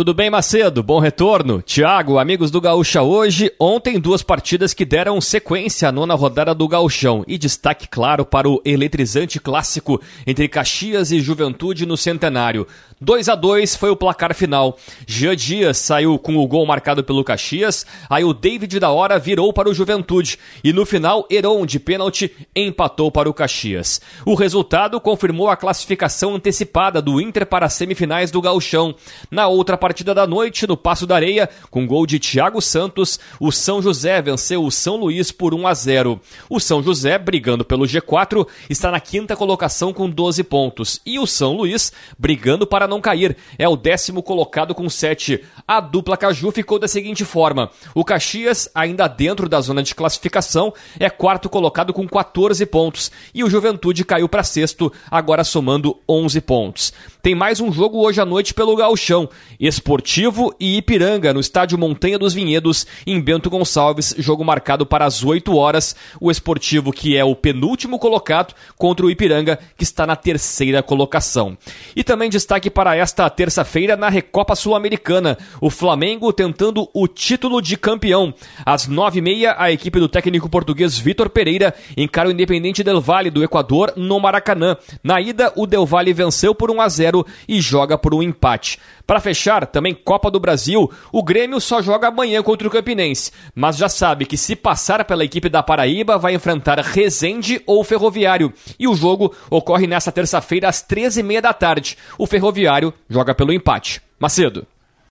Tudo bem, Macedo? Bom retorno. Tiago, amigos do Gaúcha hoje. Ontem, duas partidas que deram sequência à nona rodada do Gauchão. E destaque, claro, para o eletrizante clássico entre Caxias e Juventude no Centenário. 2 a 2 foi o placar final. Jean Dias saiu com o gol marcado pelo Caxias. Aí o David da Hora virou para o Juventude. E no final, Heron, de pênalti, empatou para o Caxias. O resultado confirmou a classificação antecipada do Inter para as semifinais do Gauchão. Na outra partida, partida da noite no Passo da Areia, com gol de Thiago Santos, o São José venceu o São Luís por 1 a 0. O São José, brigando pelo G4, está na quinta colocação com 12 pontos. E o São Luís, brigando para não cair, é o décimo colocado com 7. A dupla Caju ficou da seguinte forma: o Caxias, ainda dentro da zona de classificação, é quarto colocado com 14 pontos. E o Juventude caiu para sexto, agora somando 11 pontos. Tem mais um jogo hoje à noite pelo Gauchão. Esportivo e Ipiranga, no estádio Montanha dos Vinhedos, em Bento Gonçalves, jogo marcado para as 8 horas. O Esportivo, que é o penúltimo colocado, contra o Ipiranga, que está na terceira colocação. E também destaque para esta terça-feira na Recopa Sul-Americana. O Flamengo tentando o título de campeão. Às 9h30, a equipe do técnico português Vitor Pereira encara o Independente Del Valle do Equador no Maracanã. Na ida, o Del Valle venceu por 1 a 0 0 e joga por um empate. Para fechar, também Copa do Brasil, o Grêmio só joga amanhã contra o Campinense, mas já sabe que se passar pela equipe da Paraíba vai enfrentar Resende ou Ferroviário. E o jogo ocorre nesta terça-feira às 13h30 da tarde. O Ferroviário joga pelo empate. Macedo.